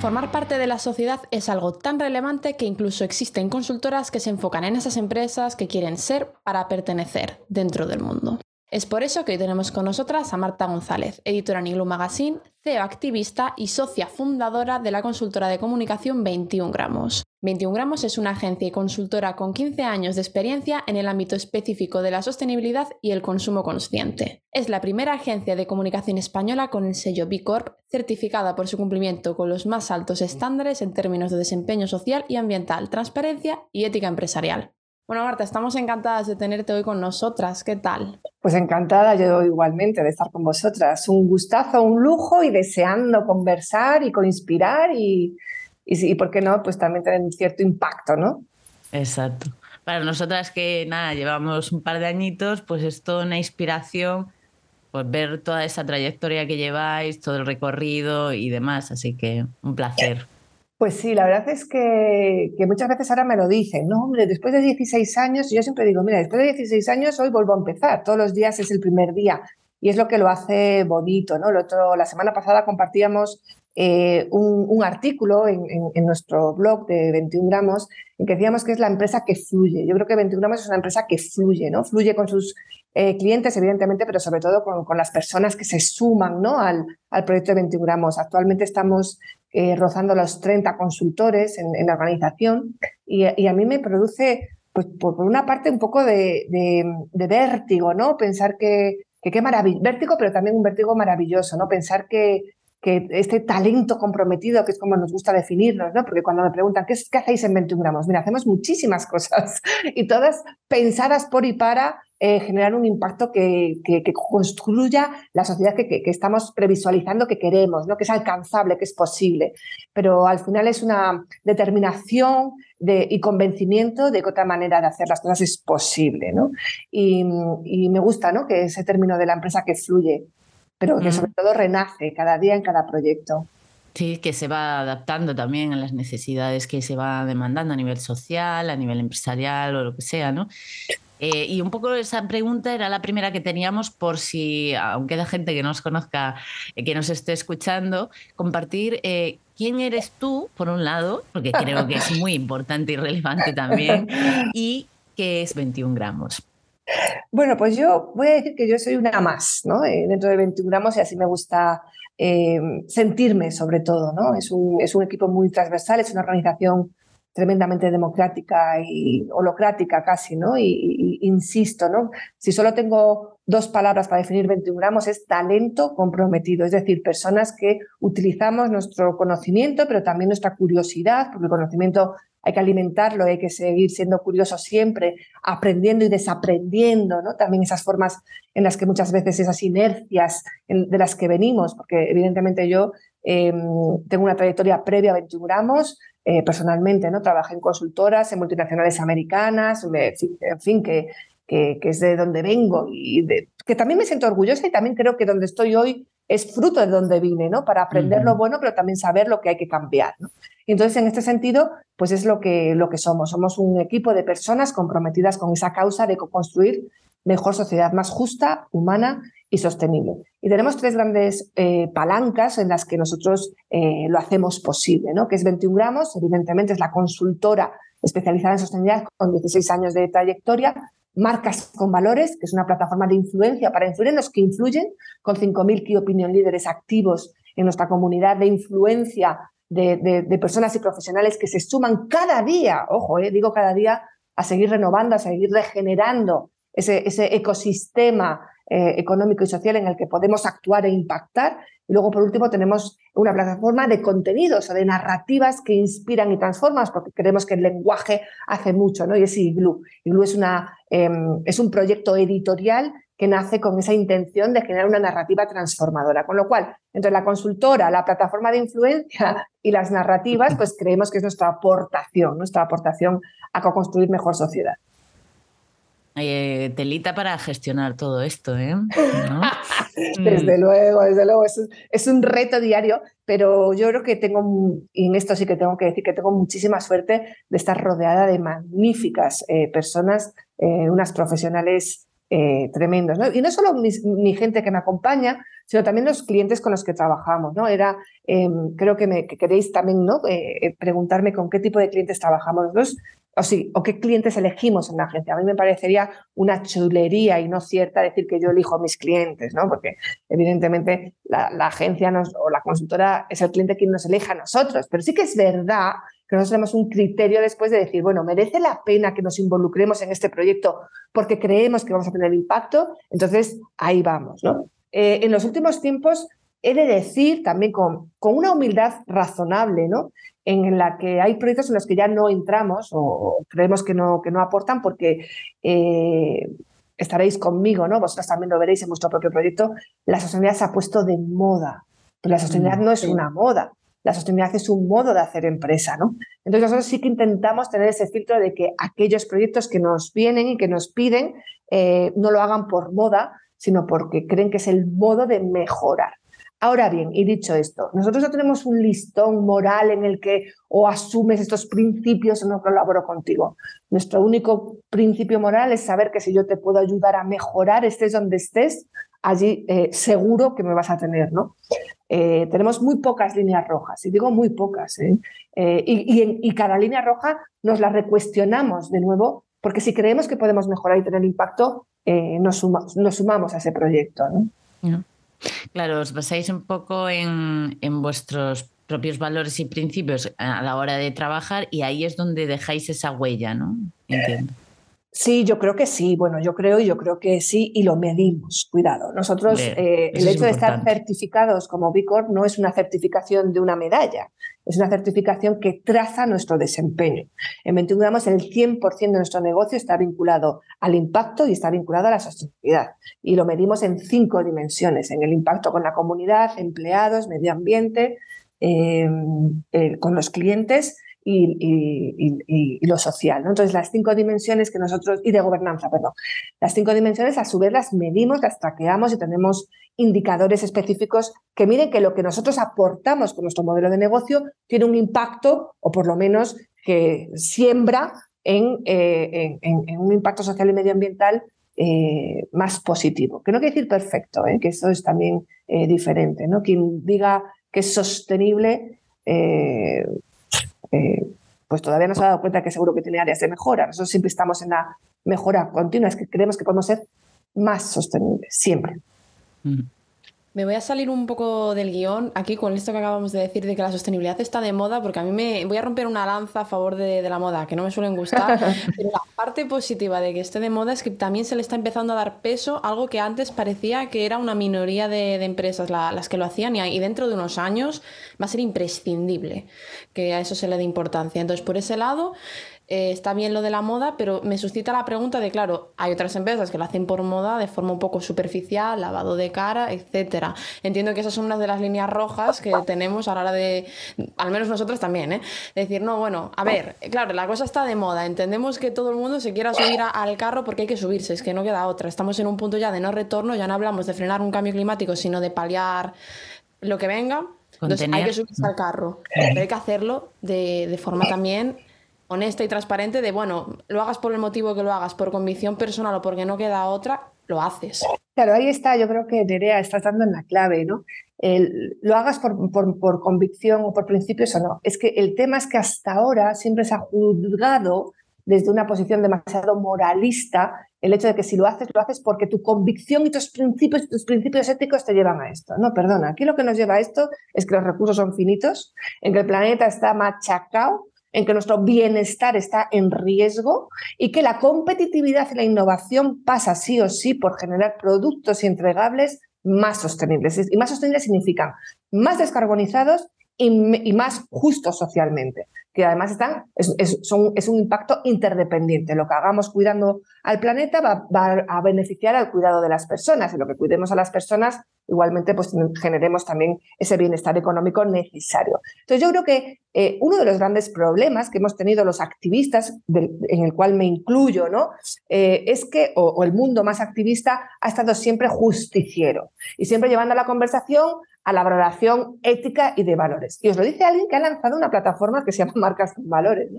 Formar parte de la sociedad es algo tan relevante que incluso existen consultoras que se enfocan en esas empresas que quieren ser para pertenecer dentro del mundo. Es por eso que hoy tenemos con nosotras a Marta González, editora en Iglu Magazine, CEO activista y socia fundadora de la consultora de comunicación 21 gramos. 21 gramos es una agencia y consultora con 15 años de experiencia en el ámbito específico de la sostenibilidad y el consumo consciente. Es la primera agencia de comunicación española con el sello B Corp, certificada por su cumplimiento con los más altos estándares en términos de desempeño social y ambiental, transparencia y ética empresarial. Bueno, Marta, estamos encantadas de tenerte hoy con nosotras. ¿Qué tal? Pues encantada yo igualmente de estar con vosotras. Un gustazo, un lujo y deseando conversar y inspirar y, y, ¿por qué no? Pues también tener un cierto impacto, ¿no? Exacto. Para nosotras que nada, llevamos un par de añitos, pues es toda una inspiración pues ver toda esa trayectoria que lleváis, todo el recorrido y demás. Así que un placer. Pues sí, la verdad es que, muchas veces ahora me lo dicen, no, hombre, después de 16 años, yo siempre digo, mira, después de 16 años hoy vuelvo a empezar, todos los días es el primer día y es lo que lo hace bonito, ¿no? otro, la semana pasada compartíamos eh, un, artículo en, nuestro blog de 21 gramos en que decíamos que es la empresa que fluye. Yo creo que 21 gramos es una empresa que fluye, ¿no? Fluye con sus eh, clientes, evidentemente, pero sobre todo con, las personas que se suman ¿no? al, al proyecto de 21 gramos. Actualmente estamos eh, rozando los 30 consultores en, la organización y, a mí me produce, pues por, una parte, un poco de, vértigo, ¿no? Pensar que, qué maravilloso, vértigo, pero también un vértigo maravilloso, ¿no? Pensar que, que este talento comprometido, que es como nos gusta definirnos, ¿no? Porque cuando me preguntan, ¿qué, ¿qué, hacéis en 21 gramos? Mira, hacemos muchísimas cosas y todas pensadas por y para eh, generar un impacto que, construya la sociedad que, estamos previsualizando que queremos, ¿no? que es alcanzable, que es posible. Pero al final es una determinación y convencimiento de que otra manera de hacer las cosas es posible. ¿no? Y, me gusta ¿no? que ese término de la empresa que fluye, pero que sobre todo renace cada día en cada proyecto. Sí, que se va adaptando también a las necesidades que se va demandando a nivel social, a nivel empresarial o lo que sea, ¿no? Eh, y un poco esa pregunta era la primera que teníamos por si, aunque haya gente que nos conozca, eh, que nos esté escuchando, compartir eh, quién eres tú, por un lado, porque creo que es muy importante y relevante también, y qué es 21 gramos. Bueno, pues yo voy a decir que yo soy una más, ¿no? dentro de 21 gramos y así me gusta sentirme sobre todo, ¿no? Es un, es un equipo muy transversal, es una organización tremendamente democrática y holocrática casi, ¿no? Y, insisto, ¿no? Si solo tengo dos palabras para definir 21 gramos, es talento comprometido, es decir, personas que utilizamos nuestro conocimiento, pero también nuestra curiosidad, porque el conocimiento hay que alimentarlo, hay que seguir siendo curioso siempre, aprendiendo y desaprendiendo, ¿no? También esas formas en las que muchas veces esas inercias de las que venimos, porque evidentemente yo em, tengo una trayectoria previa a 21 gramos, eh, personalmente, ¿no? Trabajé en consultoras, en multinacionales americanas, en fin, que, que, es de donde vengo y que también me siento orgullosa y también creo que donde estoy hoy es fruto de donde vine, ¿no? Para aprender lo bueno, pero también saber lo que hay que cambiar, ¿no? Y entonces, en este sentido, pues es lo que, lo que somos. Somos un equipo de personas comprometidas con esa causa de construir mejor sociedad, más justa, humana y sostenible. Y tenemos tres grandes eh, palancas en las que nosotros eh, lo hacemos posible, ¿no? que es 21 gramos, evidentemente es la consultora especializada en sostenibilidad con 16 años de trayectoria, Marcas con Valores, que es una plataforma de influencia para influir en los que influyen, con 5.000 key opinion líderes activos en nuestra comunidad de influencia de, personas y profesionales que se suman cada día, ojo, eh, digo cada día, a seguir renovando, a seguir regenerando ese, ese ecosistema eh, económico y social en el que podemos actuar e impactar. Y luego, por último, tenemos una plataforma de contenidos o de narrativas que inspiran y transforman, porque creemos que el lenguaje hace mucho, ¿no? Y es Iglu. Iglu es, una, em, es un proyecto editorial que nace con esa intención de generar una narrativa transformadora. Con lo cual, entre la consultora, la plataforma de influencia y las narrativas, pues creemos que es nuestra aportación, nuestra aportación a construir mejor sociedad. Eh, telita para gestionar todo esto, ¿eh? desde mm. luego, desde luego, es, un reto diario, pero yo creo que tengo, y en esto sí que tengo que decir que tengo muchísima suerte de estar rodeada de magníficas eh, personas, eh, unas profesionales tremendos. Y no solo mi, gente que me acompaña, sino también los clientes con los que trabajamos. ¿no? Era, em, creo que, me, queréis también ¿no? Eh, preguntarme con qué tipo de clientes trabajamos nosotros o, sí, o qué clientes elegimos en la agencia. A mí me parecería una chulería y no cierta decir que yo elijo a mis clientes, ¿no? porque evidentemente la, agencia o la consultora es el cliente quien nos elige a nosotros, pero sí que es verdad que nosotros tenemos un criterio después de decir, bueno, merece la pena que nos involucremos en este proyecto porque creemos que vamos a tener impacto, entonces ahí vamos. ¿no? Eh, en los últimos tiempos he de decir también con, con una humildad razonable, ¿no? En la que hay proyectos en los que ya no entramos o, creemos que no, que no aportan porque eh, estaréis conmigo, ¿no? Vosotras también lo veréis en vuestro propio proyecto. La sostenibilidad se ha puesto de moda, pero la sostenibilidad mm, no es una moda. La sostenibilidad es un modo de hacer empresa, ¿no? Entonces nosotros sí que intentamos tener ese filtro de que aquellos proyectos que nos vienen y que nos piden eh, no lo hagan por moda, sino porque creen que es el modo de mejorar. Ahora bien, y dicho esto, nosotros no tenemos un listón moral en el que o asumes estos principios o no colaboro contigo. Nuestro único principio moral es saber que si yo te puedo ayudar a mejorar, estés donde estés, allí eh, seguro que me vas a tener, ¿no? Eh, tenemos muy pocas líneas rojas, y digo muy pocas, ¿eh? y, cada línea roja nos la recuestionamos de nuevo, porque si creemos que podemos mejorar y tener impacto, nos, sumamos a ese proyecto. Claro, os basáis un poco en, vuestros propios valores y principios a la hora de trabajar y ahí es donde dejáis esa huella, ¿no? Entiendo. Sí, yo creo que sí. Bueno, yo creo y yo creo que sí y lo medimos. Cuidado. Nosotros, eh, el hecho de estar certificados como B Corp no es una certificación de una medalla, es una certificación que traza nuestro desempeño. En 21 gramos, el 100% de nuestro negocio está vinculado al impacto y está vinculado a la sostenibilidad. Y lo medimos en cinco dimensiones: en el impacto con la comunidad, empleados, medio ambiente, eh, eh, con los clientes y, lo social. Entonces, las cinco dimensiones que nosotros, y de gobernanza, perdón, las cinco dimensiones a su vez las medimos, las traqueamos y tenemos indicadores específicos que miren que lo que nosotros aportamos con nuestro modelo de negocio tiene un impacto o por lo menos que siembra en, eh, un impacto social y medioambiental eh, más positivo. Que no quiere decir perfecto, ¿eh? que eso es también diferente. ¿no? Quien diga que es sostenible eh, pues todavía no se ha dado cuenta que seguro que tiene áreas de mejora. Nosotros siempre estamos en la mejora continua, es que creemos que podemos ser más sostenibles, siempre. Me voy a salir un poco del guion aquí con esto que acabamos de decir de que la sostenibilidad está de moda, porque a mí me voy a romper una lanza a favor de, la moda, que no me suelen gustar. pero la parte positiva de que esté de moda es que también se le está empezando a dar peso, algo que antes parecía que era una minoría de, empresas las que lo hacían, y, y, dentro de unos años va a ser imprescindible que a eso se le dé importancia. Entonces, por ese lado, eh, está bien lo de la moda, pero me suscita la pregunta de, claro, hay otras empresas que lo hacen por moda de forma un poco superficial, lavado de cara, etcétera. Entiendo que esas son unas de las líneas rojas que tenemos a la hora de, al menos nosotros también, ¿eh? Decir, no, bueno, a ver, claro, la cosa está de moda, entendemos que todo el mundo se quiera subir al carro porque hay que subirse, es que no queda otra. Estamos en un punto ya de no retorno, ya no hablamos de frenar un cambio climático, sino de paliar lo que venga. Entonces hay que subirse al carro, pero hay que hacerlo de, de forma también honesta y transparente de, bueno, lo hagas por el motivo que lo hagas, por convicción personal o porque no queda otra, lo haces. Claro, ahí está, yo creo que Nerea está dando en la clave, ¿no? lo hagas por, por, convicción o por principios o no. Es que el tema es que hasta ahora siempre se ha juzgado desde una posición demasiado moralista el hecho de que si lo haces, lo haces porque tu convicción y tus principios, tus principios éticos te llevan a esto. No, perdona, aquí lo que nos lleva a esto es que los recursos son finitos, en que el planeta está machacado en que nuestro bienestar está en riesgo y que la competitividad y la innovación pasa sí o sí por generar productos y entregables más sostenibles. Y más sostenibles significan más descarbonizados y, más justos socialmente, que además están, es, un impacto interdependiente. Lo que hagamos cuidando al planeta va, a beneficiar al cuidado de las personas y lo que cuidemos a las personas igualmente pues generemos también ese bienestar económico necesario. Entonces yo creo que eh, uno de los grandes problemas que hemos tenido los activistas, en el cual me incluyo, ¿no? Eh, es que, o, el mundo más activista, ha estado siempre justiciero y siempre llevando la conversación a la valoración ética y de valores. Y os lo dice alguien que ha lanzado una plataforma que se llama Marcas con Valores.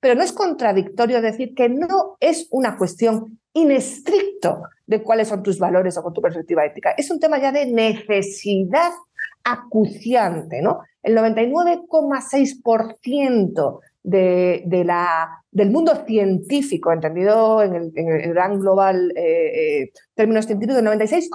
Pero no es contradictorio decir que no es una cuestión inestricto de cuáles son tus valores o con tu perspectiva ética. Es un tema ya de necesidad acuciante. ¿no? El 99,6% de, de la, del mundo científico, entendido en el, gran global eh, eh, términos científicos, el 96,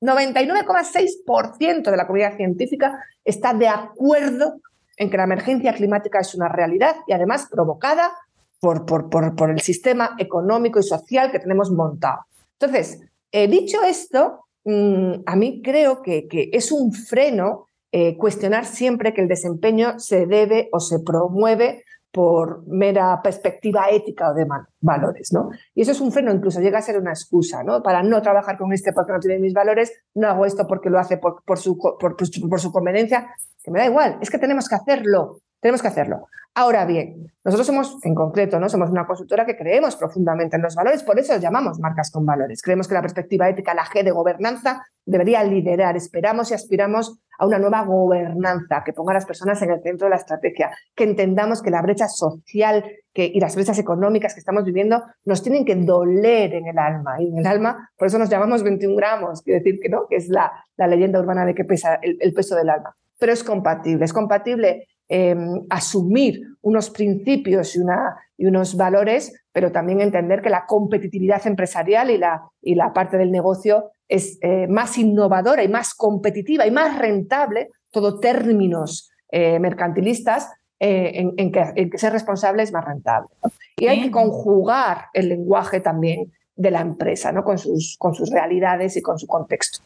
99,6% de la comunidad científica está de acuerdo en que la emergencia climática es una realidad y además provocada por, el sistema económico y social que tenemos montado. Entonces, eh, dicho esto, mm, a mí creo que, es un freno eh, cuestionar siempre que el desempeño se debe o se promueve por mera perspectiva ética o de valores, ¿no? Y eso es un freno, incluso llega a ser una excusa, ¿no? Para no trabajar con este porque no tiene mis valores, no hago esto porque lo hace por, su, por su conveniencia, que me da igual, es que tenemos que hacerlo, tenemos que hacerlo. Ahora bien, nosotros somos, en concreto, ¿no? somos una consultora que creemos profundamente en los valores, por eso llamamos marcas con valores. Creemos que la perspectiva ética, la G de gobernanza, debería liderar. Esperamos y aspiramos a una nueva gobernanza que ponga a las personas en el centro de la estrategia, que entendamos que la brecha social y las brechas económicas que estamos viviendo nos tienen que doler en el alma. Y en el alma, por eso nos llamamos 21 gramos, quiere decir que no, que es la leyenda urbana de que pesa el peso del alma. Pero es compatible, es compatible Em, asumir unos principios y, una, y, unos valores, pero también entender que la competitividad empresarial y la, y la parte del negocio es eh, más innovadora y más competitiva y más rentable, todo términos eh, mercantilistas, eh, en, que, ser responsable es más rentable. Y hay que conjugar el lenguaje también de la empresa, ¿no? con, sus, con sus realidades y con su contexto.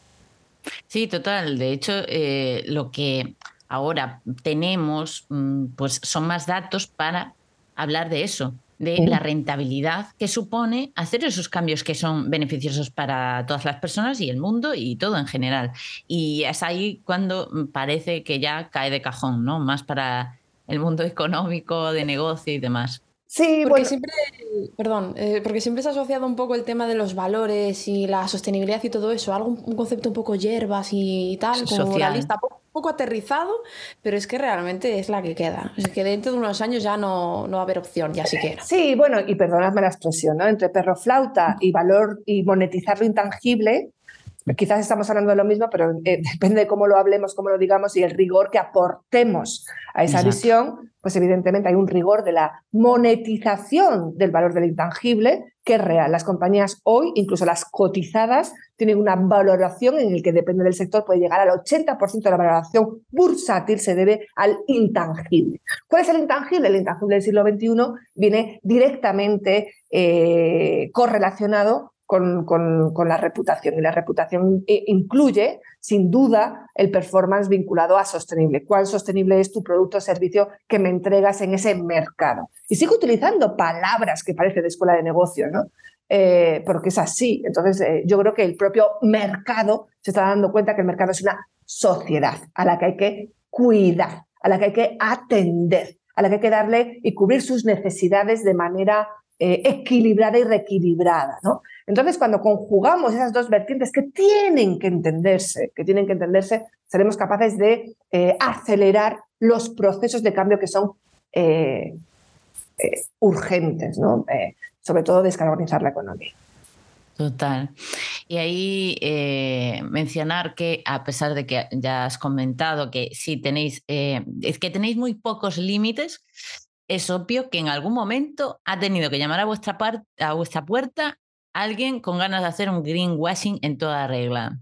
Sí, total. De hecho, lo que ahora tenemos, mm, pues son más datos para hablar de eso, de la rentabilidad que supone hacer esos cambios que son beneficiosos para todas las personas y el mundo y todo en general. Y es ahí cuando parece que ya cae de cajón, ¿no? Más para el mundo económico, de negocio y demás. Sí, porque siempre, perdón, eh, porque siempre se ha asociado un poco el tema de los valores y la sostenibilidad y todo eso, algo un concepto un poco hierbas y tal, como realista, poco, poco aterrizado, pero es que realmente es la que queda. Es que dentro de unos años ya no, no va a haber opción, ya siquiera. Sí, bueno, y perdonadme la expresión, ¿no? Entre perro flauta y valor y monetizar lo intangible, quizás estamos hablando de lo mismo, pero eh, depende de cómo lo hablemos, cómo lo digamos y el rigor que aportemos a esa visión, pues evidentemente hay un rigor de la monetización del valor del intangible que es real. Las compañías hoy, incluso las cotizadas, tienen una valoración en el que depende del sector, puede llegar al 80% de la valoración bursátil se debe al intangible. ¿Cuál es el intangible? El intangible del siglo XXI viene directamente eh, correlacionado con, la reputación. Y la reputación incluye, sin duda, el performance vinculado a sostenible. ¿Cuál sostenible es tu producto o servicio que me entregas en ese mercado? Y sigo utilizando palabras que parecen de escuela de negocio, ¿no? Eh, porque es así. Entonces, eh, yo creo que el propio mercado se está dando cuenta que el mercado es una sociedad a la que hay que cuidar, a la que hay que atender, a la que hay que darle y cubrir sus necesidades de manera eh, equilibrada y reequilibrada. ¿no? Entonces, cuando conjugamos esas dos vertientes que tienen que entenderse, que tienen que entenderse, seremos capaces de eh, acelerar los procesos de cambio que son eh, urgentes, ¿no? sobre todo descarbonizar la economía. Total. Y ahí mencionar que, a pesar de que ya has comentado que sí tenéis, es que tenéis muy pocos límites, es obvio que en algún momento ha tenido que llamar a vuestra, a vuestra puerta alguien con ganas de hacer un greenwashing en toda regla.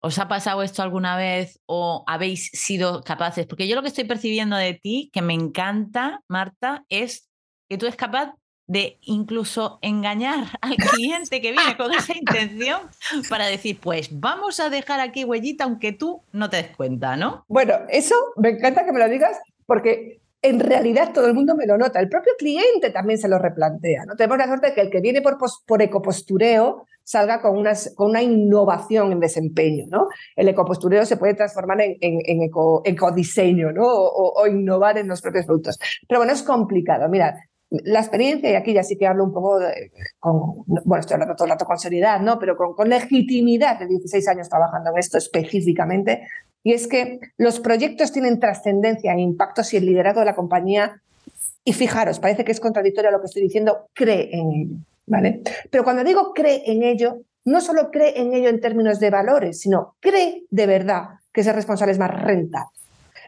¿Os ha pasado esto alguna vez o habéis sido capaces? Porque yo lo que estoy percibiendo de ti, que me encanta, Marta, es que tú eres capaz de incluso engañar al cliente que viene con esa intención para decir, pues vamos a dejar aquí huellita aunque tú no te des cuenta, ¿no? Bueno, eso me encanta que me lo digas porque en realidad todo el mundo me lo nota. El propio cliente también se lo replantea. ¿no? Tenemos la suerte de que el que viene por, por ecopostureo salga con, una innovación en desempeño. ¿no? El ecopostureo se puede transformar en, eco, ecodiseño ¿no? O, innovar en los propios productos. Pero bueno, es complicado. Mira, la experiencia, y aquí ya sí que hablo un poco, bueno, estoy hablando todo el rato con seriedad, ¿no? pero con legitimidad de 16 años trabajando en esto específicamente, y es que los proyectos tienen trascendencia e impacto si el liderazgo de la compañía, y fijaros, parece que es contradictorio lo que estoy diciendo, cree en ello. ¿vale? Pero cuando digo cree en ello, no solo cree en ello en términos de valores, sino cree de verdad que ese responsable es más rentable.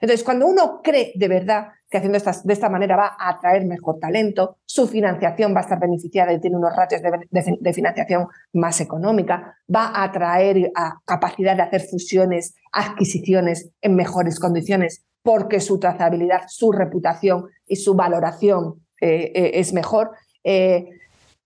Entonces, cuando uno cree de verdad que haciendo de esta manera va a atraer mejor talento, su financiación va a estar beneficiada y tiene unos ratios de, financiación más económica, va a atraer capacidad de hacer fusiones, adquisiciones en mejores condiciones, porque su trazabilidad, su reputación y su valoración eh, eh, es mejor. Eh,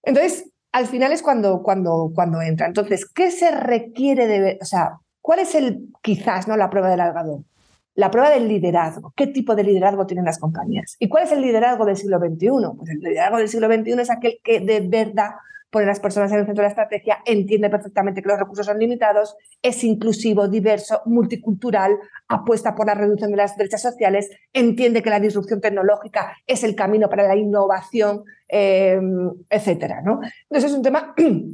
entonces, al final es cuando, cuando, cuando entra. Entonces, ¿qué se requiere de, o sea, cuál es el, quizás, ¿no? La prueba del algodón. La prueba del liderazgo. ¿Qué tipo de liderazgo tienen las compañías? ¿Y cuál es el liderazgo del siglo XXI? Pues el liderazgo del siglo XXI es aquel que de verdad pone a las personas en el centro de la estrategia, entiende perfectamente que los recursos son limitados, es inclusivo, diverso, multicultural, apuesta por la reducción de las brechas sociales, entiende que la disrupción tecnológica es el camino para la innovación, eh, etcétera. ¿no? Entonces es un tema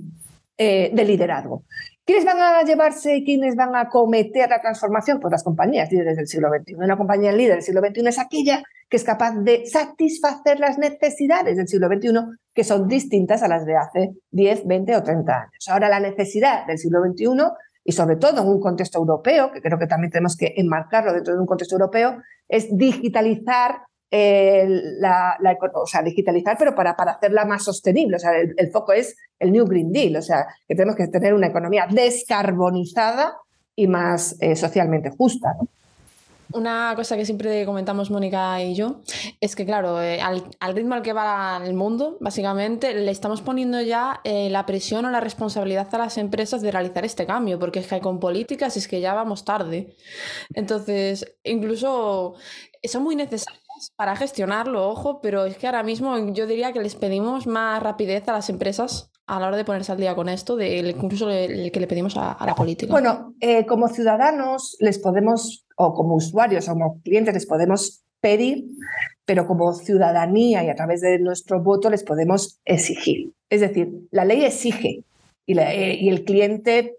eh, de liderazgo. ¿Quiénes van a llevarse quiénes van a cometer la transformación? Pues las compañías líderes del siglo XXI. Una compañía líder del siglo XXI es aquella que es capaz de satisfacer las necesidades del siglo XXI, que son distintas a las de hace 10, 20 o 30 años. Ahora la necesidad del siglo XXI, y sobre todo en un contexto europeo, que creo que también tenemos que enmarcarlo dentro de un contexto europeo, es digitalizar la, o sea, digitalizar, pero para, para hacerla más sostenible. O sea, el, foco es el New Green Deal, o sea, que tenemos que tener una economía descarbonizada y más eh, socialmente justa. Una cosa que siempre comentamos Mónica y yo es que, claro, eh, al, ritmo al que va el mundo, básicamente, le estamos poniendo ya eh, la presión o la responsabilidad a las empresas de realizar este cambio, porque es que con políticas es que ya vamos tarde. Entonces, incluso son muy necesarias para gestionarlo, ojo, pero es que ahora mismo yo diría que les pedimos más rapidez a las empresas a la hora de ponerse al día con esto, de, incluso el, que le pedimos a, la política. Bueno, eh, como ciudadanos les podemos, o como usuarios o como clientes les podemos pedir, pero como ciudadanía y a través de nuestro voto les podemos exigir. Es decir, la ley exige y, eh, y el cliente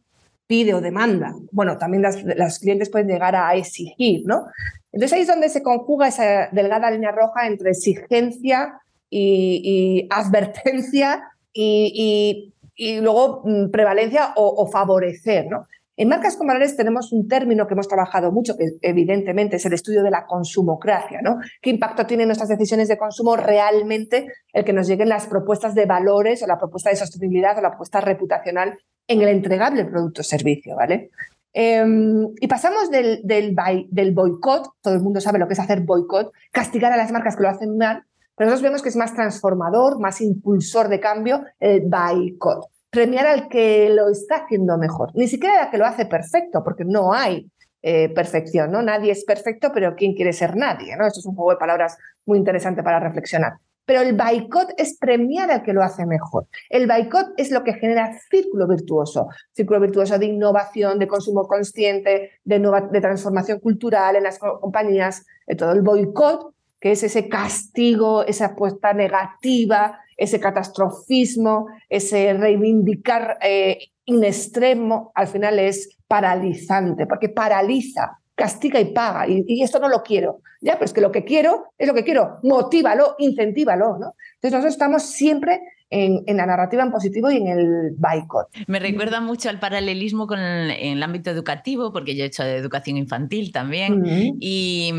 pide o demanda. Bueno, también las, clientes pueden llegar a exigir, ¿no? Entonces ahí es donde se conjuga esa delgada línea roja entre exigencia y, advertencia y, luego mm, prevalencia o, favorecer, ¿no? En marcas con valores tenemos un término que hemos trabajado mucho, que evidentemente es el estudio de la consumocracia, ¿no? ¿Qué impacto tienen nuestras decisiones de consumo realmente el que nos lleguen las propuestas de valores o la propuesta de sostenibilidad o la propuesta reputacional en el entregable producto o servicio, ¿vale? Em, y pasamos del, del, del boicot, todo el mundo sabe lo que es hacer boicot, castigar a las marcas que lo hacen mal, pero nosotros vemos que es más transformador, más impulsor de cambio el boicot. Premiar al que lo está haciendo mejor, ni siquiera al que lo hace perfecto, porque no hay eh, perfección, ¿no? Nadie es perfecto, pero ¿quién quiere ser nadie? Esto es un juego de palabras muy interesante para reflexionar. Pero el boicot es premiar al que lo hace mejor. El boicot es lo que genera círculo virtuoso, círculo virtuoso de innovación, de consumo consciente, de, de transformación cultural en las compañías, todo el boicot, que es ese castigo, esa apuesta negativa, ese catastrofismo, ese reivindicar eh, in extremo, al final es paralizante, porque paraliza castiga y paga, y, esto no lo quiero. Ya, pero es que lo que quiero es lo que quiero, motívalo, incentívalo, ¿no? Entonces nosotros estamos siempre en, la narrativa en positivo y en el boicot. Me recuerda mucho al paralelismo con el, en el ámbito educativo, porque yo he hecho de educación infantil también, y,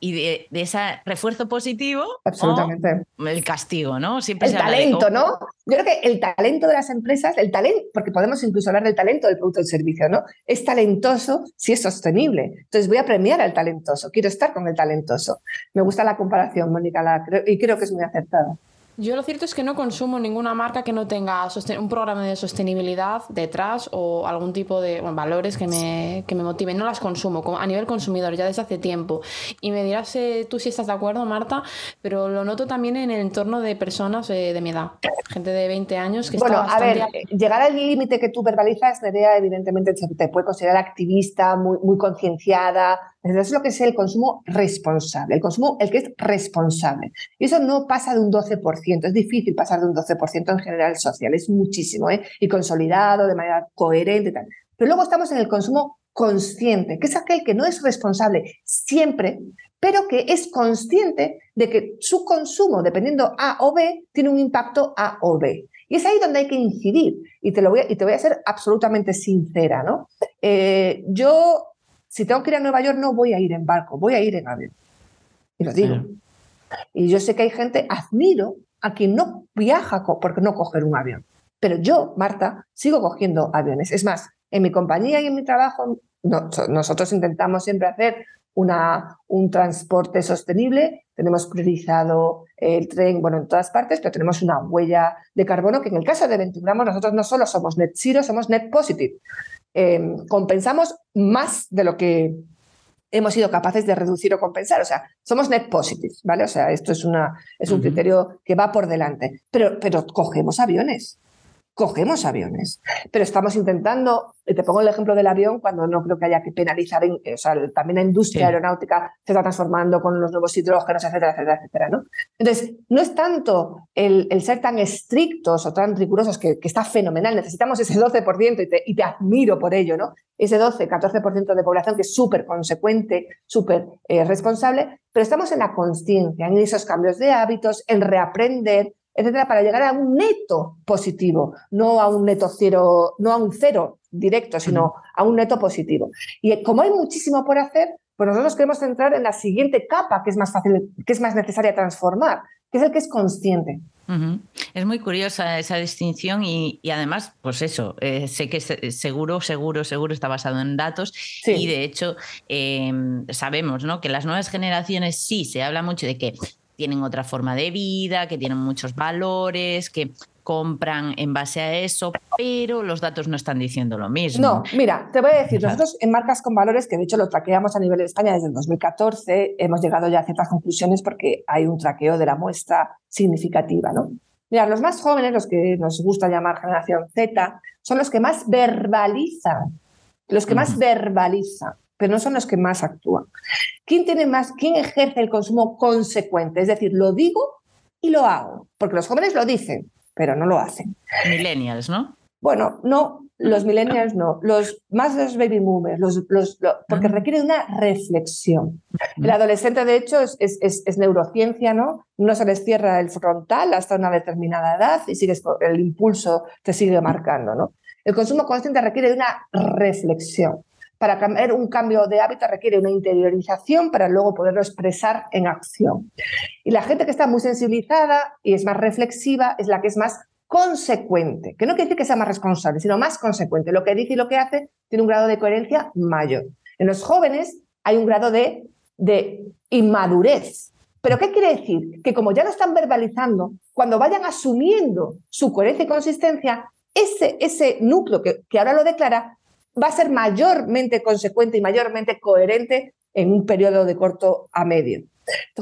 de, ese refuerzo positivo, absolutamente, el castigo, ¿no? Siempre el talento, ¿no? Yo creo que el talento de las empresas, el talento, porque podemos incluso hablar del talento del producto o servicio, ¿no? Es talentoso si es sostenible. Entonces voy a premiar al talentoso, quiero estar con el talentoso. Me gusta la comparación, Mónica, y creo que es muy acertada. Yo lo cierto es que no consumo ninguna marca que no tenga un programa de sostenibilidad detrás o algún tipo de valores que me, que me motiven. No las consumo a nivel consumidor ya desde hace tiempo. Y me dirás eh, tú si estás de acuerdo, Marta, pero lo noto también en el entorno de personas eh, de mi edad. Gente de 20 años que bueno, está a ver, llegar al límite que tú verbalizas, Nerea, evidentemente te puede considerar activista, muy, muy concienciada, eso es lo que es el consumo responsable, el consumo, el que es responsable. Y eso no pasa de un 12%, es difícil pasar de un 12% en general social, es muchísimo, ¿eh? y consolidado de manera coherente. Tal. Pero luego estamos en el consumo consciente, que es aquel que no es responsable siempre, pero que es consciente de que su consumo, dependiendo A o B, tiene un impacto A o B. Y es ahí donde hay que incidir. Y te, lo voy, a, y te voy a ser absolutamente sincera, ¿no? Eh, yo, si tengo que ir a Nueva York, no voy a ir en barco, voy a ir en avión. Y lo digo. Y yo sé que hay gente, admiro a quien no viaja porque no coger un avión. Pero yo, Marta, sigo cogiendo aviones. Es más, en mi compañía y en mi trabajo, nosotros intentamos siempre hacer una, un transporte sostenible. Tenemos priorizado el tren, bueno, en todas partes, pero tenemos una huella de carbono que en el caso de 21 gramos nosotros no solo somos net zero, somos net positive. Em, compensamos más de lo que hemos sido capaces de reducir o compensar. O sea, somos net positive, ¿vale? O sea, esto es, una, es un criterio que va por delante. Pero, pero cogemos aviones cogemos aviones. Pero estamos intentando, te pongo el ejemplo del avión, cuando no creo que haya que penalizar, en, o sea, también la industria aeronáutica se está transformando con los nuevos hidrógenos, etcétera, etcétera, etcétera. ¿no? Entonces, no es tanto el, ser tan estrictos o tan rigurosos, que, está fenomenal, necesitamos ese 12% y te, y te admiro por ello, ¿no? Ese 12, 14% de población que es súper consecuente, súper eh, responsable, pero estamos en la conciencia, en esos cambios de hábitos, en reaprender, etcétera, para llegar a un neto positivo, no a un neto cero, no a un cero directo, sino a un neto positivo. Y como hay muchísimo por hacer, pues nosotros queremos centrar en la siguiente capa que es más fácil, que es más necesaria transformar, que es el que es consciente. Es muy curiosa esa distinción y, además, pues eso, eh, sé que seguro, seguro, seguro está basado en datos y de hecho em, sabemos ¿no? que las nuevas generaciones sí se habla mucho de que tienen otra forma de vida, que tienen muchos valores, que compran en base a eso, pero los datos no están diciendo lo mismo. No, mira, te voy a decir, nosotros en marcas con valores, que de hecho lo traqueamos a nivel de España desde el 2014, hemos llegado ya a ciertas conclusiones porque hay un traqueo de la muestra significativa, ¿no? Mira, los más jóvenes, los que nos gusta llamar generación Z, son los que más verbalizan, los que más verbalizan pero no son los que más actúan. ¿Quién tiene más, quién ejerce el consumo consecuente? Es decir, lo digo y lo hago, porque los jóvenes lo dicen, pero no lo hacen. Millennials, ¿no? Bueno, no, los millennials no, los más los baby boomers, los, porque requiere una reflexión. El adolescente, de hecho, es, es, neurociencia, ¿no? No se les cierra el frontal hasta una determinada edad y sigues, el impulso te sigue marcando, ¿no? El consumo consciente requiere de una reflexión para cambiar un cambio de hábito requiere una interiorización para luego poderlo expresar en acción. Y la gente que está muy sensibilizada y es más reflexiva es la que es más consecuente, que no quiere decir que sea más responsable, sino más consecuente. Lo que dice y lo que hace tiene un grado de coherencia mayor. En los jóvenes hay un grado de, inmadurez. ¿Pero qué quiere decir? Que como ya lo están verbalizando, cuando vayan asumiendo su coherencia y consistencia, ese, núcleo que ahora lo declara va a ser mayormente consecuente y mayormente coherente en un periodo de corto a medio.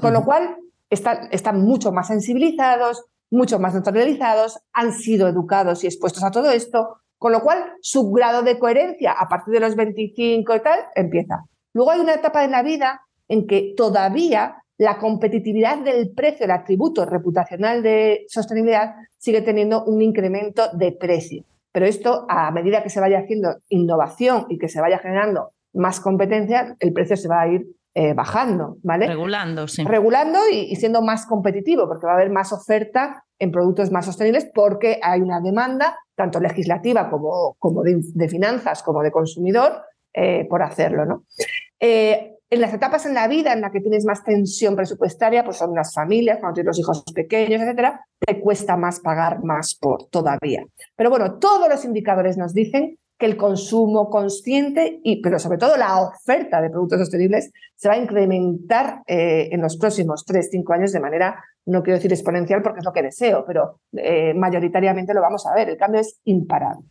Con lo cual, están, están mucho más sensibilizados, mucho más naturalizados, han sido educados y expuestos a todo esto, con lo cual su grado de coherencia a partir de los 25 y tal empieza. Luego hay una etapa en la vida en que todavía la competitividad del precio, el atributo reputacional de sostenibilidad, sigue teniendo un incremento de precio. Pero esto, a medida que se vaya haciendo innovación y que se vaya generando más competencia, el precio se va a ir eh, bajando, ¿vale? Regulando, sí. Regulando y, siendo más competitivo, porque va a haber más oferta en productos más sostenibles, porque hay una demanda, tanto legislativa como, como de, finanzas, como de consumidor, eh, por hacerlo, ¿no? Eh, en las etapas en la vida en las que tienes más tensión presupuestaria, pues son las familias, cuando tienes los hijos pequeños, etcétera, te cuesta más pagar más por todavía. Pero bueno, todos los indicadores nos dicen que el consumo consciente, y, pero sobre todo la oferta de productos sostenibles, se va a incrementar eh, en los próximos 3, 5 años de manera, no quiero decir exponencial porque es lo que deseo, pero eh, mayoritariamente lo vamos a ver. El cambio es imparable.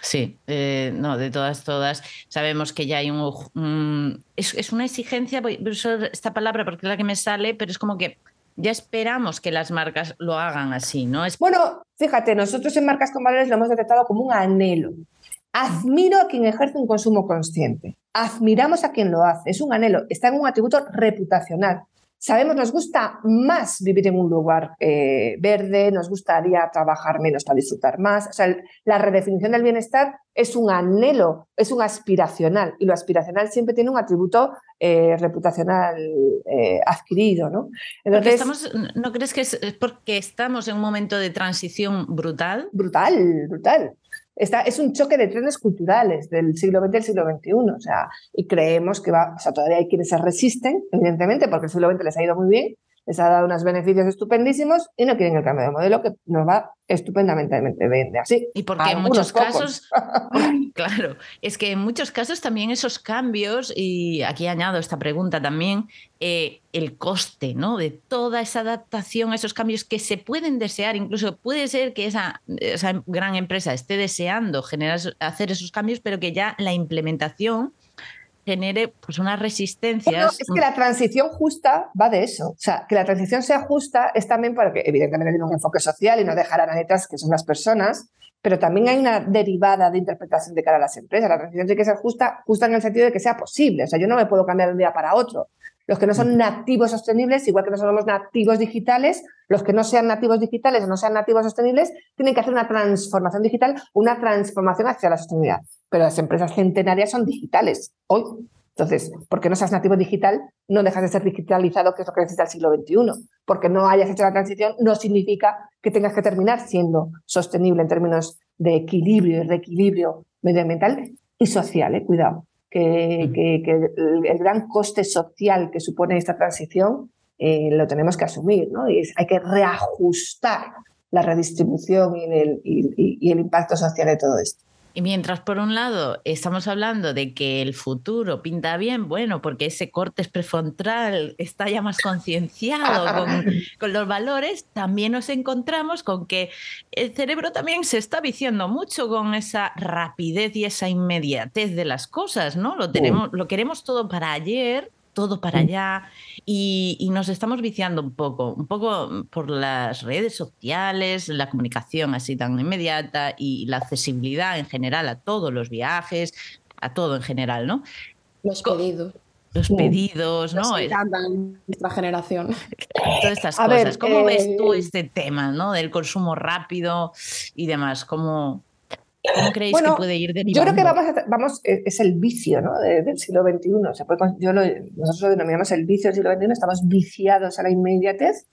Sí, eh, no, de todas, todas. Sabemos que ya hay un. es, una exigencia, voy a usar esta palabra porque es la que me sale, pero es como que ya esperamos que las marcas lo hagan así, ¿no? Bueno, fíjate, nosotros en Marcas con Valores lo hemos detectado como un anhelo. Admiro a quien ejerce un consumo consciente. Admiramos a quien lo hace. Es un anhelo. Está en un atributo reputacional. Sabemos, nos gusta más vivir en un lugar eh, verde, nos gustaría trabajar menos para disfrutar más. O sea, la redefinición del bienestar es un anhelo, es un aspiracional, y lo aspiracional siempre tiene un atributo eh, reputacional eh, adquirido, ¿no? Entonces, ¿No crees que es porque estamos en un momento de transición brutal? Brutal, brutal es un choque de trenes culturales del siglo XX al siglo XXI. O sea, y creemos que va, o sea, todavía hay quienes se resisten, evidentemente, porque el siglo XX les ha ido muy bien, les ha dado unos beneficios estupendísimos y no quieren el cambio de modelo que nos va estupendamente bien así. Y porque en muchos casos, claro, es que en muchos casos también esos cambios, y aquí añado esta pregunta también, eh, el coste ¿no? de toda esa adaptación a esos cambios que se pueden desear, incluso puede ser que esa, esa gran empresa esté deseando generar, hacer esos cambios, pero que ya la implementación genere pues unas resistencias. es que la transición justa va de eso. O sea, que la transición sea justa es también porque evidentemente tiene un enfoque social y no dejar a nadie atrás, que son las personas, pero también hay una derivada de interpretación de cara a las empresas. La transición tiene que ser justa, justa en el sentido de que sea posible. O sea, yo no me puedo cambiar de un día para otro. Los que no son nativos sostenibles, igual que no somos nativos digitales, los que no sean nativos digitales o no sean nativos sostenibles, tienen que hacer una transformación digital, una transformación hacia la sostenibilidad. Pero las empresas centenarias son digitales hoy. Entonces, porque no seas nativo digital, no dejas de ser digitalizado, que es lo que necesita el siglo XXI. Porque no hayas hecho la transición no significa que tengas que terminar siendo sostenible en términos de equilibrio y reequilibrio medioambiental y social, ¿eh? cuidado que, el, gran coste social que supone esta transición eh, lo tenemos que asumir, ¿no? Y hay que reajustar la redistribución y el impacto social de todo esto. Y mientras por un lado estamos hablando de que el futuro pinta bien, bueno, porque ese corte prefrontal está ya más concienciado con, los valores, también nos encontramos con que el cerebro también se está viciando mucho con esa rapidez y esa inmediatez de las cosas, ¿no? Lo, tenemos, lo queremos todo para ayer todo para allá y, nos estamos viciando un poco, un poco por las redes sociales, la comunicación así tan inmediata y la accesibilidad en general a todos los viajes, a todo en general, ¿no? Los pedidos. Los pedidos, ¿no? Nos encantan nuestra generación. Todas estas cosas. ¿Cómo ves tú eh, este tema, ¿no? Del consumo rápido y demás. ¿Cómo, ¿Cómo creéis que puede ir derivando? Yo creo que vamos, vamos e, es el vicio ¿no? del siglo XXI. Se puede, yo lo, nosotros lo denominamos el vicio del siglo XXI, estamos viciados a la inmediatez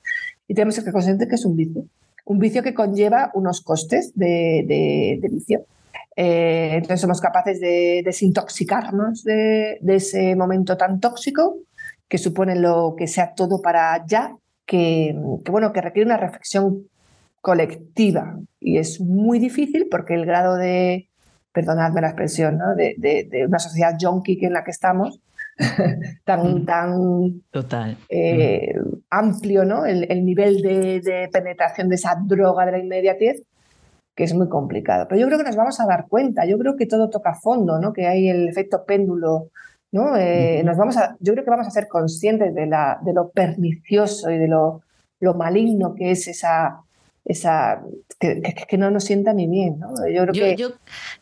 y tenemos que ser conscientes que es un vicio. Un vicio que conlleva unos costes de, de, vicio. Eh, entonces somos capaces de desintoxicarnos de, de, ese momento tan tóxico que supone lo que sea todo para ya, que, que, bueno, que requiere una reflexión colectiva y es muy difícil porque el grado de, perdonadme la expresión, ¿no? de, de, una sociedad junkie en la que estamos, tan, mm. tan Total. Eh, mm. amplio, ¿no? El, el nivel de, penetración de esa droga de la inmediatez, que es muy complicado. Pero yo creo que nos vamos a dar cuenta, yo creo que todo toca fondo, ¿no? que hay el efecto péndulo. ¿no? Eh, nos vamos a, yo creo que vamos a ser conscientes de, la, de lo pernicioso y de lo, lo maligno que es esa, esa que, no nos sienta ni bien. ¿no? Yo, creo que... yo,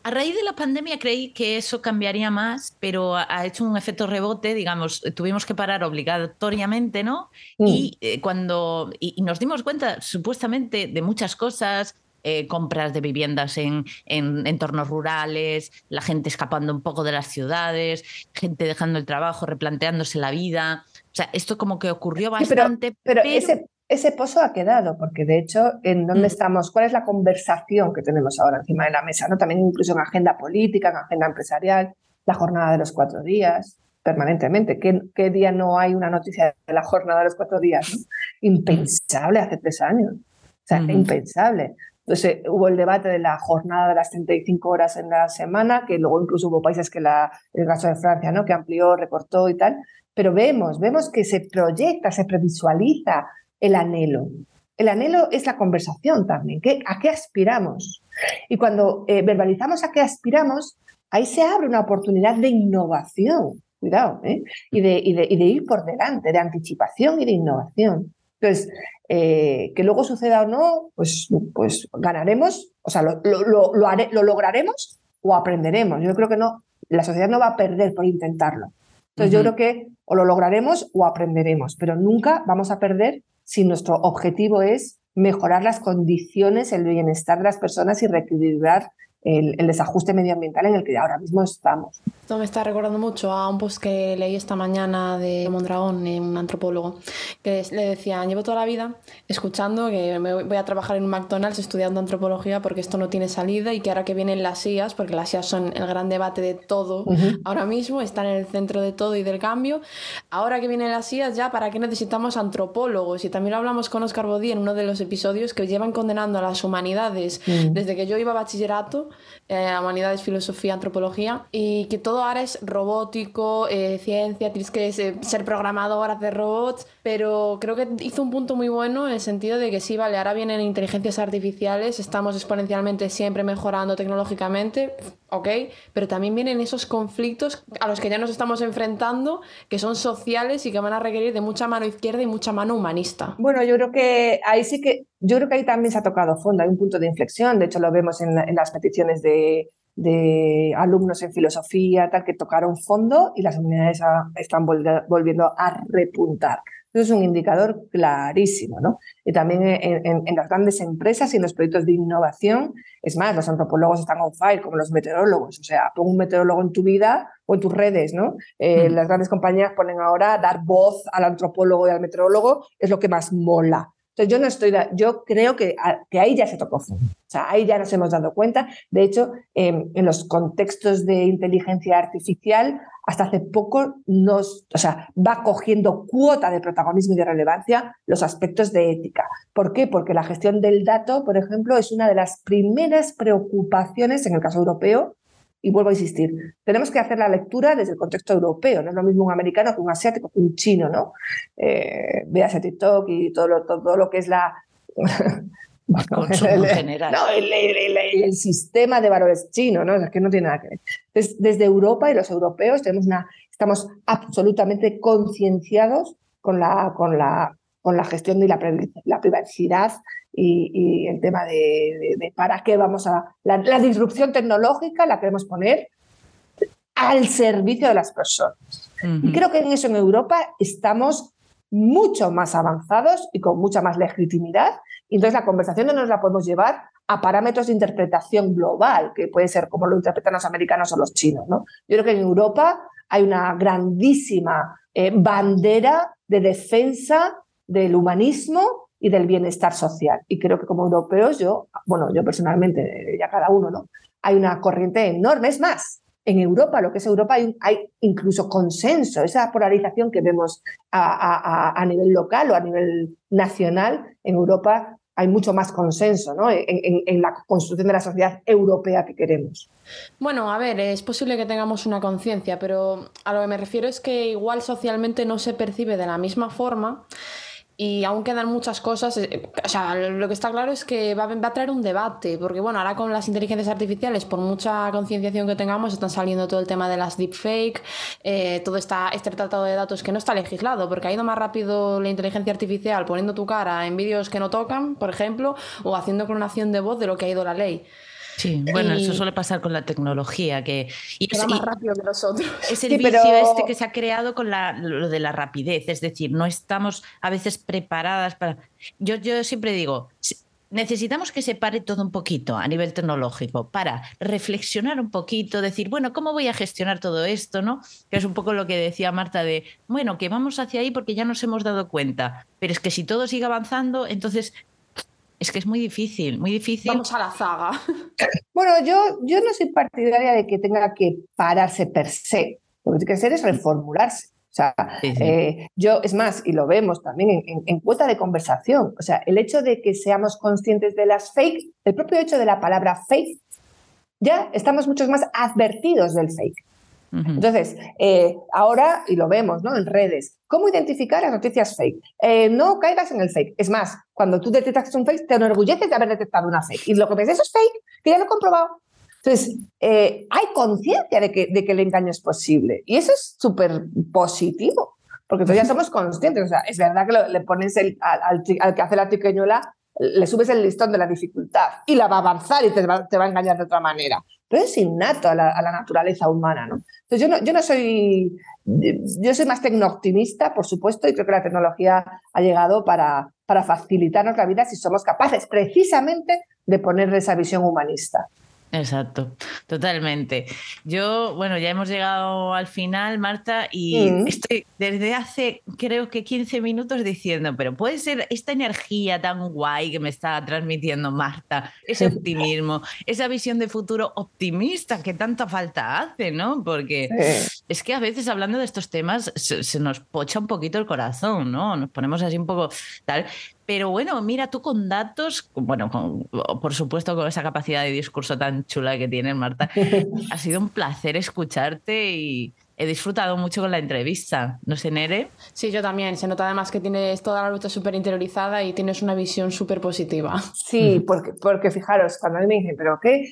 a raíz de la pandemia creí que eso cambiaría más, pero ha hecho un efecto rebote, digamos, tuvimos que parar obligatoriamente, ¿no? Mm. Y eh, cuando y, nos dimos cuenta supuestamente de muchas cosas. Eh, compras de viviendas en, en, entornos rurales, la gente escapando un poco de las ciudades, gente dejando el trabajo, replanteándose la vida. O sea, esto como que ocurrió bastante. pero, Ese, ese pozo ha quedado, porque de hecho, ¿en dónde mm. estamos? ¿Cuál es la conversación que tenemos ahora encima de la mesa? ¿no? También incluso en agenda política, en agenda empresarial, la jornada de los cuatro días, permanentemente. ¿Qué, día no hay una noticia de la jornada de los cuatro días? Impensable hace tres años. O sea, impensable. Entonces hubo el debate de la jornada de las 35 horas en la semana, que luego incluso hubo países que la, el caso de Francia, ¿no? que amplió, recortó y tal. Pero vemos, vemos que se proyecta, se previsualiza el anhelo. El anhelo es la conversación también. ¿A qué aspiramos? Y cuando eh, verbalizamos a qué aspiramos, ahí se abre una oportunidad de innovación. Cuidado, ¿eh? y, de, y, de, ir por delante, de anticipación y de innovación. Entonces, eh, que luego suceda o no, pues, pues ganaremos, o sea, lo, lo, lo, lograremos o aprenderemos. Yo creo que no, la sociedad no va a perder por intentarlo. Entonces yo creo que o lo lograremos o aprenderemos, pero nunca vamos a perder si nuestro objetivo es mejorar las condiciones, el bienestar de las personas y reequilibrar el, desajuste medioambiental en el que ahora mismo estamos. Esto me está recordando mucho a un post que leí esta mañana de Mondragón, un antropólogo, que le decían, llevo toda la vida escuchando que me voy a trabajar en un McDonald's estudiando antropología porque esto no tiene salida y que ahora que vienen las IAS, porque las IAS son el gran debate de todo ahora mismo, están en el centro de todo y del cambio, ahora que vienen las IAS ya, ¿para qué necesitamos antropólogos? Y también lo hablamos con Oscar Bodí en uno de los episodios que llevan condenando a las humanidades mm. desde que yo iba a bachillerato eh, humanidades, filosofía, antropología, y que todo ahora es robótico, eh, ciencia, tienes que ser programador, hacer robots, pero creo que hizo un punto muy bueno en el sentido de que sí, vale, ahora vienen inteligencias artificiales, estamos exponencialmente siempre mejorando tecnológicamente, ok, pero también vienen esos conflictos a los que ya nos estamos enfrentando, que son sociales y que van a requerir de mucha mano izquierda y mucha mano humanista. Bueno, yo creo que ahí sí que yo creo que ahí también se ha tocado fondo, hay un punto de inflexión, de hecho lo vemos en, las peticiones de, alumnos en filosofía, tal, que tocaron fondo y las unidades están volviendo a repuntar. Eso es un indicador clarísimo, ¿no? Y también en, las grandes empresas y en los proyectos de innovación, es más, los antropólogos están on fire, como los meteorólogos, o sea, pon un meteorólogo en tu vida o en tus redes, ¿no? Eh, mm. Las grandes compañías ponen ahora dar voz al antropólogo y al meteorólogo, es lo que más mola. Entonces yo no estoy, yo creo que, que ahí ya se tocó O sea, ahí ya nos hemos dado cuenta. De hecho, em, en los contextos de inteligencia artificial, hasta hace poco nos, o sea, va cogiendo cuota de protagonismo y de relevancia los aspectos de ética. ¿Por qué? Porque la gestión del dato, por ejemplo, es una de las primeras preocupaciones en el caso europeo y vuelvo a insistir, tenemos que hacer la lectura desde el contexto europeo, no es lo mismo un americano que un asiático, que un chino, ¿no? Eh, veas TikTok y todo lo, todo lo que es la... el, general. No, el, sistema de valores chino, ¿no? Es que no tiene nada que ver. Entonces, desde Europa y los europeos tenemos una, estamos absolutamente concienciados con la, con, la, con la gestión de la, la privacidad y, el tema de, para qué vamos a... La, disrupción tecnológica la queremos poner al servicio de las personas. Y creo que en eso en Europa estamos mucho más avanzados y con mucha más legitimidad. Y entonces la conversación no nos la podemos llevar a parámetros de interpretación global, que puede ser como lo interpretan los americanos o los chinos. ¿no? Yo creo que en Europa hay una grandísima eh, bandera de defensa del humanismo y del bienestar social. Y creo que como europeos, yo, bueno, yo personalmente, ya cada uno, ¿no? Hay una corriente enorme. Es más, en Europa, lo que es Europa, hay, incluso consenso, esa polarización que vemos a, nivel local o a nivel nacional, en Europa hay mucho más consenso ¿no? en, en, la construcción de la sociedad europea que queremos. Bueno, a ver, es posible que tengamos una conciencia, pero a lo que me refiero es que igual socialmente no se percibe de la misma forma y aún quedan muchas cosas. Eh, o sea, lo que está claro es que va, a traer un debate, porque bueno, ahora con las inteligencias artificiales, por mucha concienciación que tengamos, están saliendo todo el tema de las deepfake, eh, todo esta, este tratado de datos que no está legislado, porque ha ido más rápido la inteligencia artificial poniendo tu cara en vídeos que no tocan, por ejemplo, o haciendo clonación de voz de lo que ha ido la ley. Sí, bueno, eso suele pasar con la tecnología, que, y es, más rápido que nosotros. Es el vicio este que se ha creado con la, lo de la rapidez, es decir, no estamos a veces preparadas para... Yo, yo siempre digo, necesitamos que se pare todo un poquito a nivel tecnológico para reflexionar un poquito, decir, bueno, ¿cómo voy a gestionar todo esto? ¿no? Que es un poco lo que decía Marta de, bueno, que vamos hacia ahí porque ya nos hemos dado cuenta, pero es que si todo sigue avanzando, entonces es que es muy difícil, muy difícil. Vamos a la zaga. Bueno, yo, yo no soy partidaria de que tenga que pararse per se. Lo que tiene que hacer es reformularse. O sea, eh, yo, es más, y lo vemos también en, en, cuota de conversación, o sea, el hecho de que seamos conscientes de las fake, el propio hecho de la palabra fake, ya estamos muchos más advertidos del fake. Entonces, eh, ahora, y lo vemos ¿no? en redes, ¿cómo identificar las noticias fake? Eh, no caigas en el fake. Es más, cuando tú detectas un fake, te enorgulleces de haber detectado una fake. Y lo que ves, eso es fake, que ya lo he comprobado. Entonces, eh, hay conciencia de que, de que el engaño es posible. Y eso es súper positivo, porque entonces ya somos conscientes. O sea, es verdad que le pones al, al, que hace la tiqueñola le subes el listón de la dificultad y la va a avanzar y te va, te va a engañar de otra manera. Pero es innato a la, naturaleza humana, ¿no? Entonces yo no, soy, yo soy más tecno-optimista, por supuesto, y creo que la tecnología ha llegado para, para facilitarnos la vida si somos capaces precisamente de ponerle esa visión humanista. Exacto, totalmente. Yo, bueno, ya hemos llegado al final, Marta, y mm. estoy desde hace creo que 15 minutos diciendo, pero puede ser esta energía tan guay que me está transmitiendo Marta, ese optimismo, esa visión de futuro optimista que tanta falta hace, ¿no? Porque es que a veces hablando de estos temas se, se, nos pocha un poquito el corazón, ¿no? Nos ponemos así un poco tal, pero bueno, mira, tú con datos, bueno, por supuesto con esa capacidad de discurso tan chula que tienes, Marta, ha sido un placer escucharte y he disfrutado mucho con la entrevista. ¿No sé, Nere? Sí, yo también. Se nota además que tienes toda la ruta súper interiorizada y tienes una visión súper positiva. Sí, porque, porque fijaros, cuando a mí me dicen, ¿pero qué?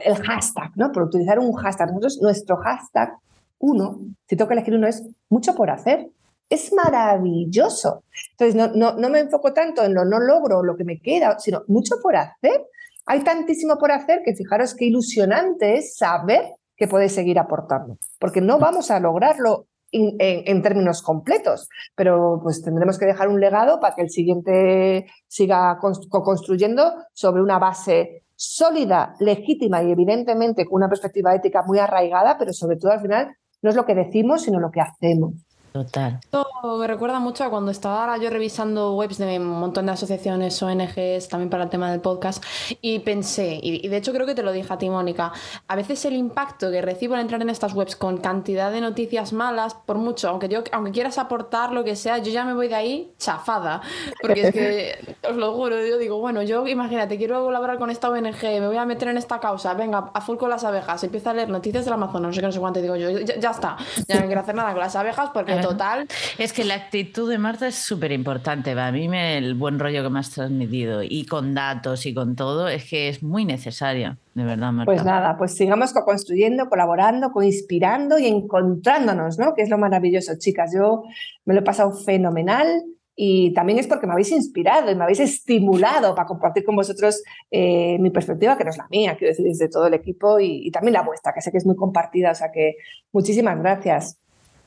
El hashtag, ¿no? Por utilizar un hashtag. Nosotros, nuestro hashtag, uno, si tengo que elegir uno, es mucho por hacer es maravilloso. Entonces, no, no, no me enfoco tanto en lo no logro, lo que me queda, sino mucho por hacer. Hay tantísimo por hacer que fijaros qué ilusionante es saber que puedes seguir aportando, porque no vamos a lograrlo en, términos completos, pero pues tendremos que dejar un legado para que el siguiente siga construyendo sobre una base sólida, legítima y evidentemente con una perspectiva ética muy arraigada, pero sobre todo al final no es lo que decimos, sino lo que hacemos. Total. Esto me recuerda mucho a cuando estaba yo revisando webs de un montón de asociaciones, ONGs, también para el tema del podcast, y pensé, y de hecho creo que te lo dije a ti, Mónica, a veces el impacto que recibo al entrar en estas webs con cantidad de noticias malas, por mucho, aunque yo, aunque quieras aportar lo que sea, yo ya me voy de ahí chafada. Porque es que, os lo juro, yo digo, bueno, yo imagínate, quiero colaborar con esta ONG, me voy a meter en esta causa, venga, a full con las abejas, empiezo a leer noticias del Amazonas, no sé qué, no sé cuánto, digo yo, ya, ya está, ya no quiero hacer nada con las abejas porque total. Es que la actitud de Marta es súper importante. A mí me, el buen rollo que me has transmitido y con datos y con todo es que es muy necesaria, de verdad, Marta. Pues nada, pues sigamos construyendo, colaborando, co-inspirando y encontrándonos, ¿no? Que es lo maravilloso, chicas. Yo me lo he pasado fenomenal y también es porque me habéis inspirado y me habéis estimulado para compartir con vosotros eh, mi perspectiva, que no es la mía, quiero decir, desde todo el equipo y, y, también la vuestra, que sé que es muy compartida. O sea que muchísimas gracias.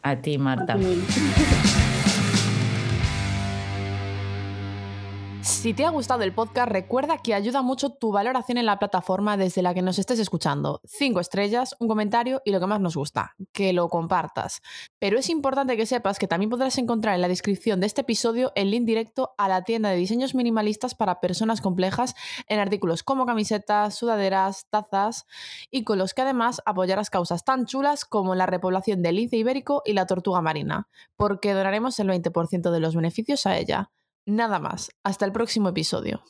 A ti, Marta. Si te ha gustado el podcast, recuerda que ayuda mucho tu valoración en la plataforma desde la que nos estés escuchando. Cinco estrellas, un comentario y lo que más nos gusta, que lo compartas. Pero es importante que sepas que también podrás encontrar en la descripción de este episodio el link directo a la tienda de diseños minimalistas para personas complejas en artículos como camisetas, sudaderas, tazas y con los que además apoyarás causas tan chulas como la repoblación del lince ibérico y la tortuga marina, porque donaremos el 20% de los beneficios a ella. Nada más. Hasta el próximo episodio.